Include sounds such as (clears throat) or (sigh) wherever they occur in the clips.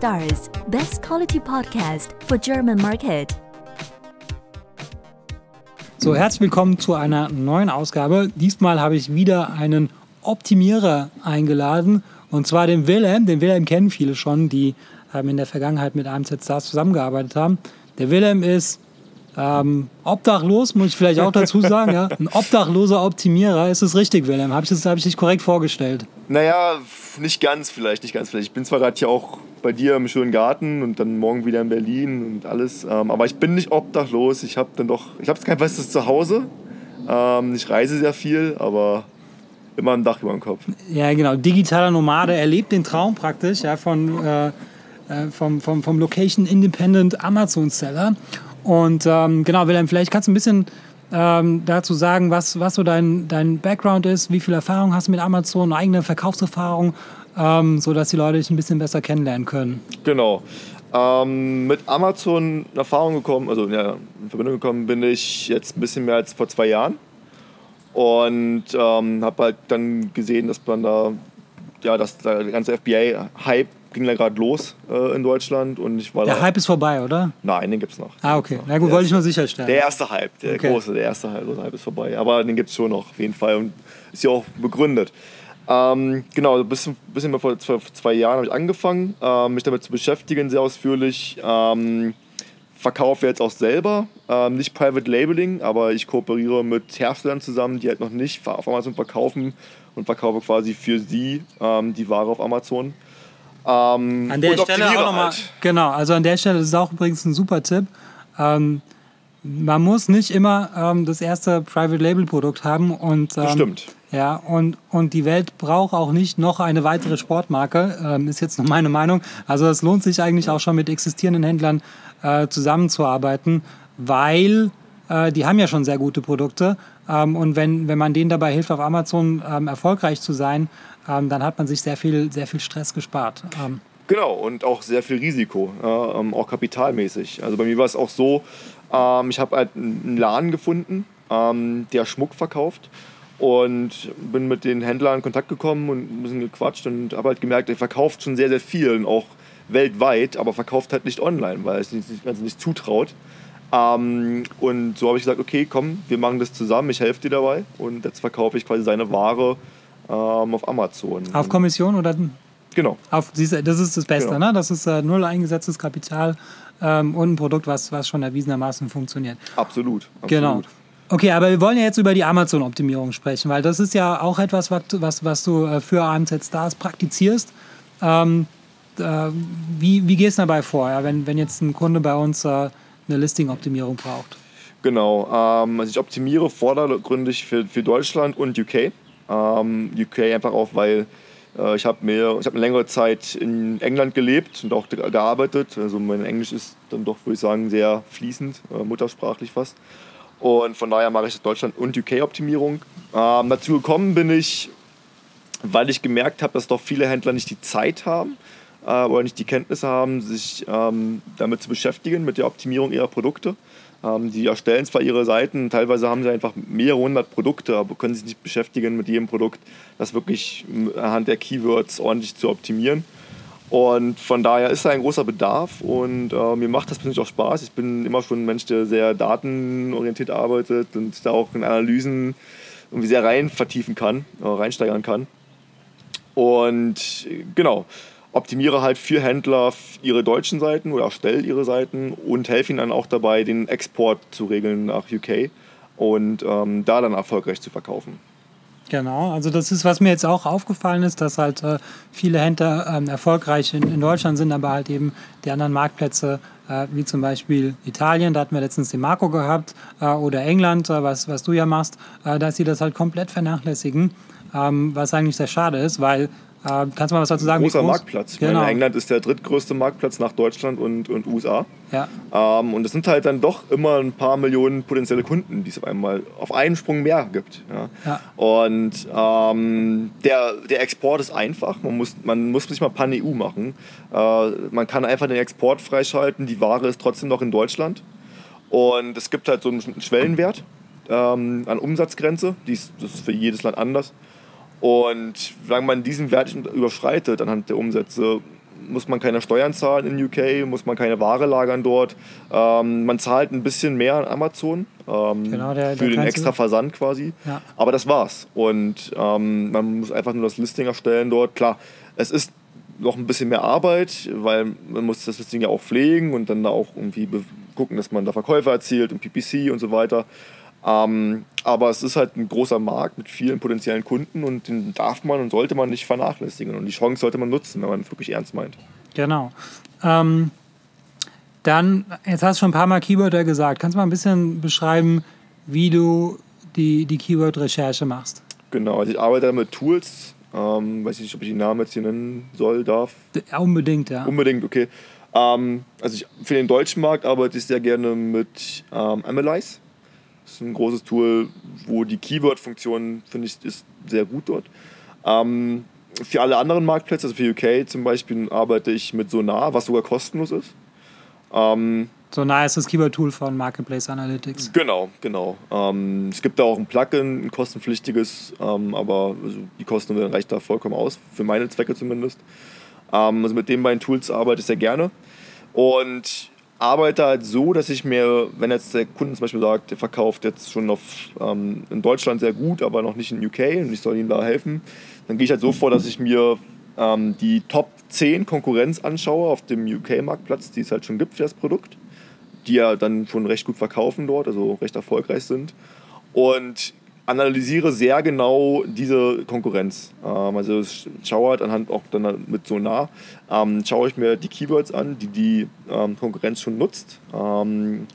Stars, best quality podcast for German market. So, herzlich willkommen zu einer neuen Ausgabe. Diesmal habe ich wieder einen Optimierer eingeladen und zwar den Wilhelm. Den Wilhelm kennen viele schon, die ähm, in der Vergangenheit mit AMZ Stars zusammengearbeitet haben. Der Wilhelm ist ähm, obdachlos, muss ich vielleicht auch dazu sagen. ja? Ein obdachloser Optimierer. Ist es richtig, Wilhelm? Habe ich, das, hab ich dich korrekt vorgestellt? Naja, nicht ganz vielleicht, nicht ganz vielleicht. Ich bin zwar gerade hier auch bei dir im schönen Garten und dann morgen wieder in Berlin und alles, ähm, aber ich bin nicht obdachlos. Ich habe dann doch, ich habe kein festes Zuhause. Ähm, ich reise sehr viel, aber immer ein Dach über dem Kopf. Ja, genau. Digitaler Nomade erlebt den Traum praktisch ja, von, äh, äh vom, vom, vom Location Independent Amazon Seller. Und ähm, genau, Wilhelm, vielleicht kannst du ein bisschen ähm, dazu sagen, was, was so dein, dein Background ist, wie viel Erfahrung hast du mit Amazon, eigene Verkaufserfahrung, ähm, sodass die Leute dich ein bisschen besser kennenlernen können. Genau. Ähm, mit Amazon in Erfahrung gekommen, also ja, in Verbindung gekommen bin ich jetzt ein bisschen mehr als vor zwei Jahren. Und ähm, habe halt dann gesehen, dass man da, ja, dass der ganze FBA-Hype ging da gerade los äh, in Deutschland und ich war Der da, Hype ist vorbei, oder? Nein, den gibt's noch. Ah, okay. noch. Na gut, Der wollte ich nur sicherstellen. Der erste Hype, der Okay. große, der erste Hype, große Hype ist vorbei. Aber den gibt es schon noch, auf jeden Fall. Und ist ja auch begründet. Ähm, genau, ein bisschen, bisschen vor zwei, zwei Jahren habe ich angefangen, ähm, mich damit zu beschäftigen, sehr ausführlich. Ähm, verkaufe jetzt auch selber, ähm, nicht Private Labeling, aber ich kooperiere mit Herstellern zusammen, die halt noch nicht auf Amazon verkaufen und verkaufe quasi für sie ähm, die Ware auf Amazon. Ähm, An der Stelle auch nochmal. halt. Genau, also an der Stelle ist es auch übrigens ein super Tipp. Man muss nicht immer ähm, das erste Private Label Produkt haben und ähm, Stimmt. Ja, und, und die Welt braucht auch nicht noch eine weitere Sportmarke, ähm, ist jetzt nur meine Meinung. Also es lohnt sich eigentlich auch schon mit existierenden Händlern äh, zusammenzuarbeiten, weil äh, die haben ja schon sehr gute Produkte. Ähm, und wenn, wenn man denen dabei hilft, auf Amazon ähm, erfolgreich zu sein, ähm, dann hat man sich sehr viel, sehr viel Stress gespart. Ähm, Genau, und auch sehr viel Risiko, ähm, auch kapitalmäßig. Also bei mir war es auch so, ähm, ich habe halt einen Laden gefunden, der Schmuck verkauft und bin mit den Händlern in Kontakt gekommen und ein bisschen gequatscht und habe halt gemerkt, er verkauft schon sehr, sehr viel und auch weltweit, aber verkauft halt nicht online, weil er es nicht, also nicht zutraut. Ähm, und so habe ich gesagt, okay, komm, wir machen das zusammen, ich helfe dir dabei und jetzt verkaufe ich quasi seine Ware ähm, auf Amazon. auf Kommission oder genau. auf das ist das Beste, Genau. ne? Das ist äh, null eingesetztes Kapital ähm, und ein Produkt, was, was schon erwiesenermaßen funktioniert. Absolut. absolut. Genau. Okay, aber wir wollen ja jetzt über die Amazon-Optimierung sprechen, weil das ist ja auch etwas, was, was, was du äh, für AMZ Stars praktizierst. Ähm, äh, wie, wie gehst du dabei vor, ja, wenn, wenn jetzt ein Kunde bei uns äh, eine Listing-Optimierung braucht? Genau, ähm, also ich optimiere vordergründig für, für Deutschland und UK. Ähm, UK einfach auch, weil äh, ich habe habe eine längere Zeit in England gelebt und auch ge- gearbeitet. Also mein Englisch ist dann doch, würde ich sagen, sehr fließend, äh, muttersprachlich fast. Und von daher mache ich Deutschland und UK-Optimierung. Ähm, dazu gekommen bin ich, weil ich gemerkt habe, dass doch viele Händler nicht die Zeit haben äh, oder nicht die Kenntnisse haben, sich ähm, damit zu beschäftigen, mit der Optimierung ihrer Produkte. Ähm, die erstellen zwar ihre Seiten, teilweise haben sie einfach mehrere hundert Produkte, aber können sich nicht beschäftigen mit jedem Produkt, das wirklich m, anhand der Keywords ordentlich zu optimieren. Und von daher ist da ein großer Bedarf und äh, mir macht das persönlich auch Spaß. Ich bin immer schon ein Mensch, der sehr datenorientiert arbeitet und da auch in Analysen irgendwie sehr rein vertiefen kann, äh, reinsteigern kann. Und genau, optimiere halt für Händler ihre deutschen Seiten oder erstelle ihre Seiten und helfe ihnen dann auch dabei, den Export zu regeln nach UK und ähm, da dann erfolgreich zu verkaufen. Genau, also das ist, was mir jetzt auch aufgefallen ist, dass halt äh, viele Händler ähm, erfolgreich in, in Deutschland sind, aber halt eben die anderen Marktplätze, äh, wie zum Beispiel Italien, da hatten wir letztens den Marco gehabt, äh, oder England, äh, was, was du ja machst, äh, dass sie das halt komplett vernachlässigen, ähm, was eigentlich sehr schade ist, weil, kannst du mal was dazu sagen? Großer groß- Marktplatz. Ich Genau. meine, England ist der drittgrößte Marktplatz nach Deutschland und, und USA. Ja, Ähm, und es sind halt dann doch immer ein paar Millionen potenzielle Kunden, die es auf einmal auf einen Sprung mehr gibt. Ja. Ja. Und ähm, der, der Export ist einfach. Man muss, man muss nicht mal Pan-EU machen. Äh, man kann einfach den Export freischalten. Die Ware ist trotzdem noch in Deutschland. Und es gibt halt so einen Schwellenwert ähm, an Umsatzgrenze. Die ist, das ist für jedes Land anders. Und solange man diesen Wert überschreitet anhand der Umsätze, muss man keine Steuern zahlen in UK, muss man keine Ware lagern dort. Ähm, man zahlt ein bisschen mehr an Amazon ähm, Genau, der- für der den extra Versand quasi. Ja. Aber das war's. Und ähm, man muss einfach nur das Listing erstellen dort. Klar, es ist noch ein bisschen mehr Arbeit, weil man muss das Listing ja auch pflegen und dann da auch irgendwie gucken, dass man da Verkäufe erzielt und PPC und so weiter. Ähm, aber es ist halt ein großer Markt mit vielen potenziellen Kunden und den darf man und sollte man nicht vernachlässigen. Und die Chance sollte man nutzen, wenn man es wirklich ernst meint. Genau. Ähm, dann, jetzt hast du schon ein paar Mal Keywörter gesagt. Kannst du mal ein bisschen beschreiben, wie du die, die Keyword-Recherche machst? Genau, also ich arbeite mit Tools. Ähm, weiß nicht, ob ich die Namen jetzt hier nennen soll, darf. Ja, unbedingt, ja. Unbedingt, okay. Ähm, also ich, für den deutschen Markt arbeite ich sehr gerne mit ähm, Analyze. Das ist ein großes Tool, wo die Keyword-Funktion, finde ich, ist sehr gut dort. Ähm, für alle anderen Marktplätze, also für UK zum Beispiel, arbeite ich mit Sonar, was sogar kostenlos ist. Ähm, So nah ist das Keyword-Tool von Marketplace Analytics. Genau, genau. Ähm, es gibt da auch ein Plugin, ein kostenpflichtiges, ähm, aber also die Kosten reicht da vollkommen aus, für meine Zwecke zumindest. Ähm, also mit den beiden Tools arbeite ich sehr gerne und arbeite halt so, dass ich mir, wenn jetzt der Kunde zum Beispiel sagt, der verkauft jetzt schon auf, ähm, in Deutschland sehr gut, aber noch nicht in UK und ich soll ihm da helfen, dann gehe ich halt so vor, dass ich mir ähm, die Top 10 Konkurrenz anschaue auf dem UK-Marktplatz, die es halt schon gibt für das Produkt die ja dann schon recht gut verkaufen dort, also recht erfolgreich sind. Und analysiere sehr genau diese Konkurrenz. Ähm, also ich schaue halt anhand auch dann mit Sonar, ähm, schaue ich mir die Keywords an, die die ähm, Konkurrenz schon nutzt. Ähm,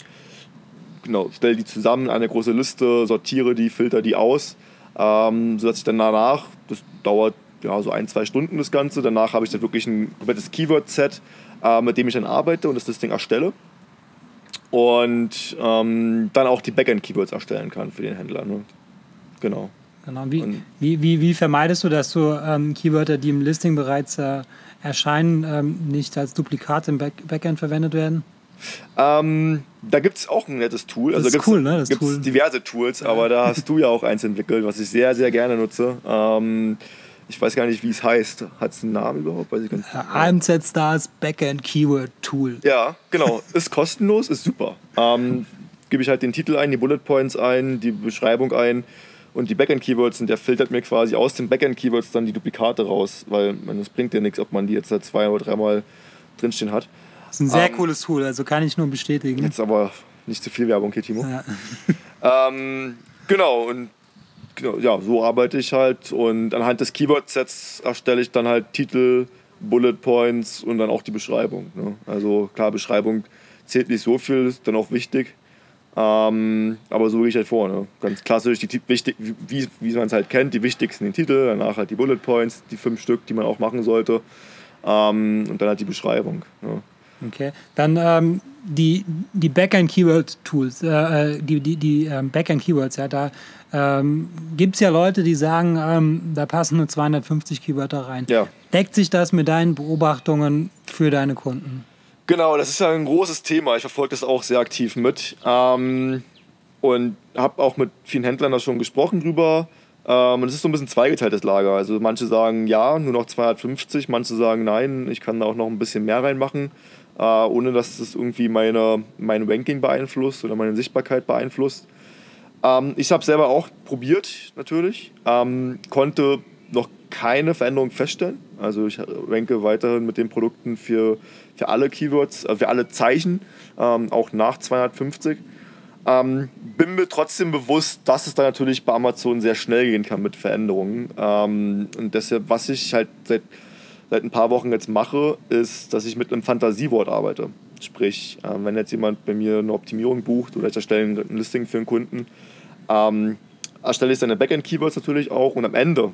genau, stelle die zusammen in eine große Liste, sortiere die, filter die aus, ähm, sodass ich dann danach, das dauert ja, so ein, zwei Stunden das Ganze, danach habe ich dann wirklich ein komplettes Keyword-Set, äh, mit dem ich dann arbeite und das Listing erstelle und ähm, dann auch die Backend-Keywords erstellen kann für den Händler. Ne? Genau. Genau. Wie, Und- wie, wie, wie vermeidest du, dass du ähm, Keywörter, die im Listing bereits äh, erscheinen, ähm, nicht als Duplikat im Back Backend verwendet werden? Ähm, da gibt es auch ein nettes Tool. Das Also ist gibt's, cool, ne, Tool. diverse Tools, aber da hast du ja auch eins entwickelt, was ich sehr, sehr gerne nutze. Ähm, ich weiß gar nicht, wie es heißt. Hat es einen Namen überhaupt? Weiß ich gar nicht. AMZ Stars Backend Keyword Tool. Ja, genau. Ist kostenlos, ist super. Ähm, Gebe ich halt den Titel ein, die Bullet Points ein, die Beschreibung ein und die Backend-Keywords und der filtert mir quasi aus den Backend-Keywords dann die Duplikate raus, weil man, es bringt ja nichts, ob man die jetzt da zwei oder dreimal drinstehen hat. Das ist ein sehr Ähm, cooles Tool, also kann ich nur bestätigen. Jetzt aber nicht zu viel Werbung hier, Timo. Ja. (laughs) Ähm, genau, und genau, ja, so arbeite ich halt. Und anhand des Keyword-Sets erstelle ich dann halt Titel, Bullet Points und dann auch die Beschreibung. Ne? Also klar, Beschreibung zählt nicht so viel, ist dann auch wichtig. Ähm, aber so gehe ich halt vor. Ne? Ganz klassisch, die, Ti- wichtig, wie, wie man es halt kennt, die wichtigsten den Titel, danach halt die Bullet Points, die fünf Stück, die man auch machen sollte. Ähm, und dann halt die Beschreibung. Ne? Okay. Dann ähm, die, die Backend Keyword Tools, äh, äh, die, die, die ähm, Backend Keywords, ja, da ähm, gibt es ja Leute, die sagen, ähm, da passen nur 250 Keywörter rein. Ja. Deckt sich das mit deinen Beobachtungen für deine Kunden? Genau, das ist ja ein großes Thema. Ich verfolge das auch sehr aktiv mit. Ähm, und habe auch mit vielen Händlern da schon gesprochen drüber. Ähm, und es ist so ein bisschen zweigeteiltes Lager. Also manche sagen ja, nur noch 250, manche sagen nein, ich kann da auch noch ein bisschen mehr reinmachen, äh, ohne dass das irgendwie meine, mein Ranking beeinflusst oder meine Sichtbarkeit beeinflusst. Ähm, ich habe selber auch probiert, natürlich. Ähm, konnte noch keine Veränderung feststellen. Also ich ranke weiterhin mit den Produkten für, für alle Keywords, äh, für alle Zeichen, ähm, auch nach 250. Ähm, bin mir trotzdem bewusst, dass es da natürlich bei Amazon sehr schnell gehen kann mit Veränderungen. Ähm, und deshalb, was ich halt seit, seit ein paar Wochen jetzt mache, ist, dass ich mit einem Fantasiewort arbeite. Sprich, äh, wenn jetzt jemand bei mir eine Optimierung bucht oder ich erstelle ein Listing für einen Kunden, ähm, erstelle ich seine Backend-Keywords natürlich auch und am Ende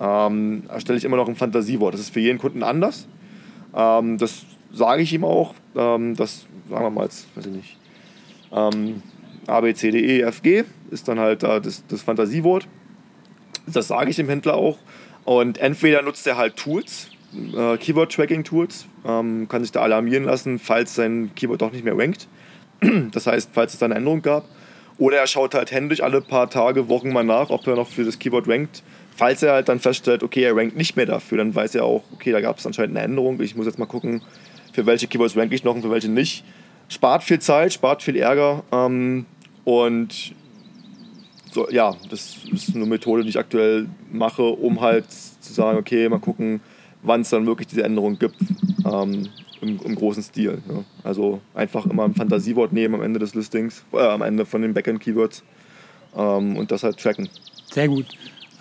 ähm, erstelle ich immer noch ein Fantasiewort. Das ist für jeden Kunden anders. Ähm, das sage ich ihm auch. Ähm, das, sagen wir mal jetzt, weiß ich nicht, ähm, A, B, C, D, E, F, G ist dann halt da das, das Fantasiewort. Das sage ich dem Händler auch. Und entweder nutzt er halt Tools, äh, Keyword-Tracking-Tools, ähm, kann sich da alarmieren lassen, falls sein Keyword doch nicht mehr rankt. (clears throat) Das heißt, falls es da eine Änderung gab. Oder er schaut halt händisch alle paar Tage, Wochen mal nach, ob er noch für das Keyword rankt, falls er halt dann feststellt, okay, er rankt nicht mehr dafür, dann weiß er auch, okay, da gab es anscheinend eine Änderung. Ich muss jetzt mal gucken, für welche Keywords rank ich noch und für welche nicht. Spart viel Zeit, spart viel Ärger ähm, und so, ja, das ist eine Methode, die ich aktuell mache, um halt zu sagen, okay, mal gucken, wann es dann wirklich diese Änderung gibt. Ähm, im, im, großen Stil. Ne? Also einfach immer ein Fantasiewort nehmen am Ende des Listings, äh, am Ende von den Backend-Keywords ähm, und das halt tracken. Sehr gut.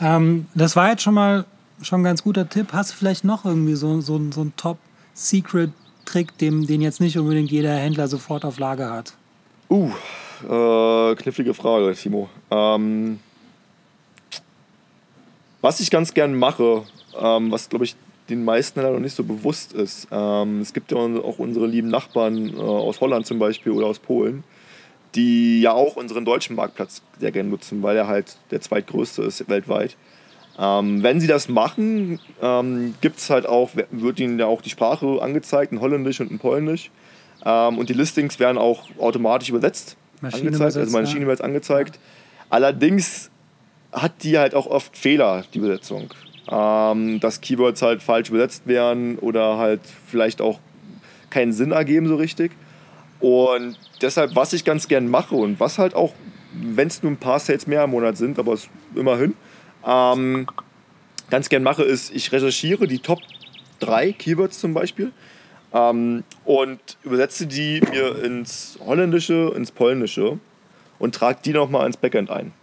Ähm, das war jetzt schon mal schon ein ganz guter Tipp. Hast du vielleicht noch irgendwie so, so, so einen Top-Secret-Trick, den, jetzt nicht unbedingt jeder Händler sofort auf Lager hat? Uh, äh, knifflige Frage, Timo. Ähm, was ich ganz gern mache, ähm, was glaube ich den meisten noch nicht so bewusst ist. Ähm, es gibt ja auch unsere lieben Nachbarn äh, aus Holland zum Beispiel oder aus Polen, die ja auch unseren deutschen Marktplatz sehr gerne nutzen, weil er halt der zweitgrößte ist weltweit. Ähm, wenn sie das machen, ähm, gibt es halt auch, wird ihnen ja auch die Sprache angezeigt, in Holländisch und in Polnisch. Ähm, und die Listings werden auch automatisch übersetzt, angezeigt, also Maschine wird angezeigt. Ja. Allerdings hat die halt auch oft Fehler, die Übersetzung ähm, dass Keywords halt falsch übersetzt werden oder halt vielleicht auch keinen Sinn ergeben so richtig. Und deshalb, was ich ganz gern mache und was halt auch, wenn es nur ein paar Sales mehr im Monat sind, aber es immerhin, ähm, ganz gern mache, ist, ich recherchiere die Top 3 Keywords zum Beispiel ähm, und übersetze die mir ins Holländische, ins Polnische und trage die nochmal ins Backend ein.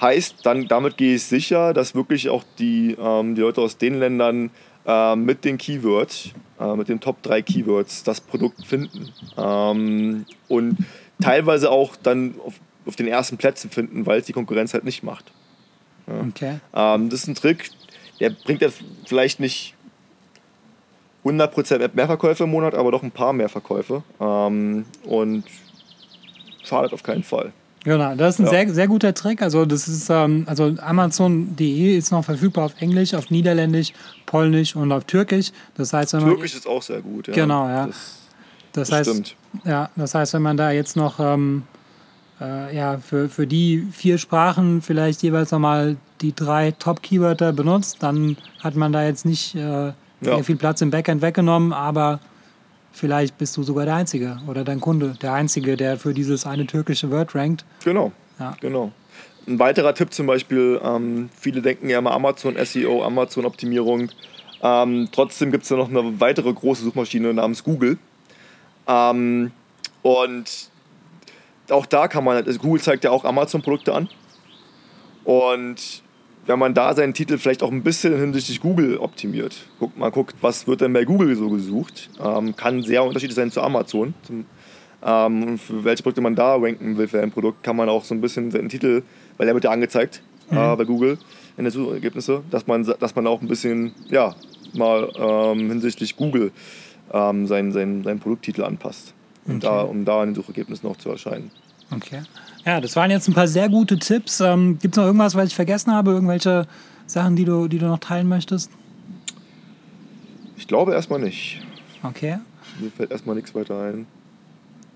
Heißt, dann, damit gehe ich sicher, dass wirklich auch die, ähm, die Leute aus den Ländern äh, mit den Keywords, äh, mit den Top 3 Keywords, das Produkt finden. Ähm, und teilweise auch dann auf, auf den ersten Plätzen finden, weil es die Konkurrenz halt nicht macht. Ja. Okay. Ähm, das ist ein Trick, der bringt jetzt vielleicht nicht 100% mehr Verkäufe im Monat, aber doch ein paar mehr Verkäufe. Ähm, und schadet auf keinen Fall. Genau, das ist ein ja. sehr, sehr guter Trick. Also das ist, ähm, also Amazon.de ist noch verfügbar auf Englisch, auf Niederländisch, Polnisch und auf Türkisch. Das heißt, wenn man, Türkisch ist auch sehr gut, ja. Genau, ja. Das, das, das heißt, stimmt. Ja, das heißt, wenn man da jetzt noch ähm, äh, ja, für, für die vier Sprachen vielleicht jeweils nochmal die drei Top-Keywörter benutzt, dann hat man da jetzt nicht äh, ja. viel Platz im Backend weggenommen, aber Vielleicht bist du sogar der Einzige oder dein Kunde, der Einzige, der für dieses eine türkische Word rankt. Genau. Ja. genau. Ein weiterer Tipp zum Beispiel, ähm, viele denken ja immer Amazon SEO, Amazon Optimierung. Ähm, trotzdem gibt es ja noch eine weitere große Suchmaschine namens Google. Ähm, und auch da kann man, also Google zeigt ja auch Amazon-Produkte an. Und wenn man da seinen Titel vielleicht auch ein bisschen hinsichtlich Google optimiert. Guckt, mal guckt, was wird denn bei Google so gesucht. Ähm, kann sehr unterschiedlich sein zu Amazon. Zum, ähm, für welche Produkte man da ranken will für ein Produkt, kann man auch so ein bisschen seinen Titel, weil der wird ja angezeigt mhm. äh, bei Google in den Suchergebnisse, dass man, dass man auch ein bisschen, ja, mal ähm, hinsichtlich Google ähm, seinen, seinen, seinen Produkttitel anpasst, um, okay. da, um da in den Suchergebnissen noch zu erscheinen. Okay. Ja, das waren jetzt ein paar sehr gute Tipps. Ähm, Gibt es noch irgendwas, was ich vergessen habe? Irgendwelche Sachen, die du, die du noch teilen möchtest? Ich glaube erstmal nicht. Okay. Mir fällt erstmal nichts weiter ein.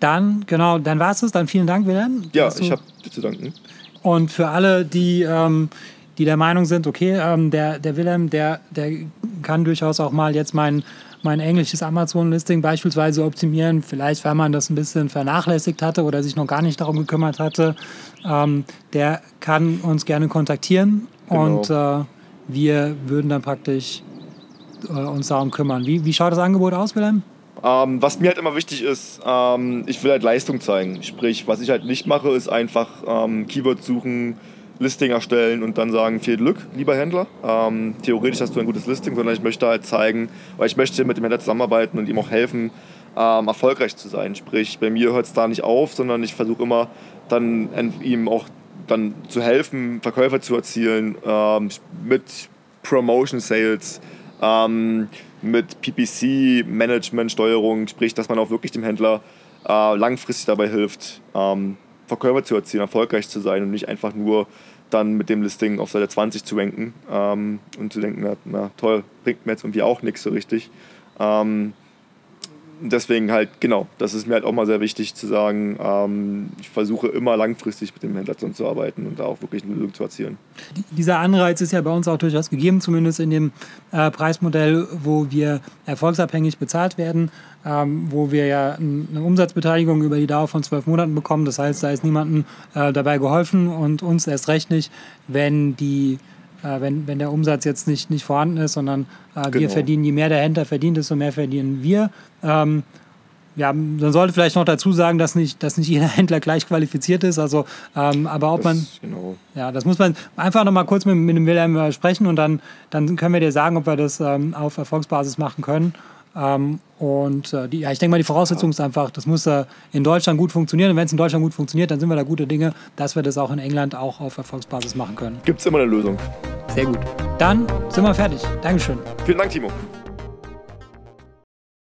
Dann, genau, dann war es das. Dann vielen Dank, Wilhelm. Ja, ich habe dir zu danken. Und für alle, die, ähm, die der Meinung sind, okay, ähm, der, der Wilhelm, der, der kann durchaus auch mal jetzt meinen mein englisches Amazon-Listing beispielsweise optimieren, vielleicht weil man das ein bisschen vernachlässigt hatte oder sich noch gar nicht darum gekümmert hatte, ähm, der kann uns gerne kontaktieren genau. und äh, wir würden dann praktisch äh, uns darum kümmern. Wie, wie schaut das Angebot aus, Wilhelm? Ähm, was mir halt immer wichtig ist, ähm, ich will halt Leistung zeigen. Sprich, was ich halt nicht mache, ist einfach ähm, Keywords suchen, Listing erstellen und dann sagen, viel Glück, lieber Händler. Ähm, theoretisch hast du ein gutes Listing, sondern ich möchte halt zeigen, weil ich möchte mit dem Händler zusammenarbeiten und ihm auch helfen, ähm, erfolgreich zu sein. Sprich, bei mir hört es da nicht auf, sondern ich versuche immer dann ihm auch dann zu helfen, Verkäufer zu erzielen ähm, mit Promotion Sales, ähm, mit PPC, Management, Steuerung, sprich, dass man auch wirklich dem Händler äh, langfristig dabei hilft, ähm, Verkäufer zu erzielen, erfolgreich zu sein und nicht einfach nur dann mit dem Listing auf Seite 20 zu ranken ähm, und zu denken, na, na, toll, bringt mir jetzt irgendwie auch nichts so richtig. Ähm, deswegen halt, genau, das ist mir halt auch mal sehr wichtig zu sagen, ähm, ich versuche immer langfristig mit dem Händler zusammenzuarbeiten und da auch wirklich eine Lösung zu erzielen. Dieser Anreiz ist ja bei uns auch durchaus gegeben, zumindest in dem äh, Preismodell, wo wir erfolgsabhängig bezahlt werden, ähm, wo wir ja eine Umsatzbeteiligung über die Dauer von zwölf Monaten bekommen. Das heißt, da ist niemandem äh, dabei geholfen und uns erst recht nicht, wenn die wenn, wenn der Umsatz jetzt nicht, nicht vorhanden ist, sondern äh, genau. wir verdienen, je mehr der Händler verdient, desto mehr verdienen wir. Ähm, ja, man sollte vielleicht noch dazu sagen, dass nicht, dass nicht jeder (laughs) Händler gleich qualifiziert ist. Also, ähm, aber ob das, man. Genau. Ja, das muss man einfach noch mal kurz mit, mit dem Wilhelm äh, sprechen und dann, dann können wir dir sagen, ob wir das ähm, auf Erfolgsbasis machen können. Ähm, und äh, die, ja, ich denke mal, die Voraussetzung ist einfach, das muss äh, in Deutschland gut funktionieren. Und wenn es in Deutschland gut funktioniert, dann sind wir da gute Dinge, dass wir das auch in England auch auf Erfolgsbasis machen können. Gibt es immer eine Lösung. Sehr gut. Dann sind wir fertig. Dankeschön. Vielen Dank, Timo.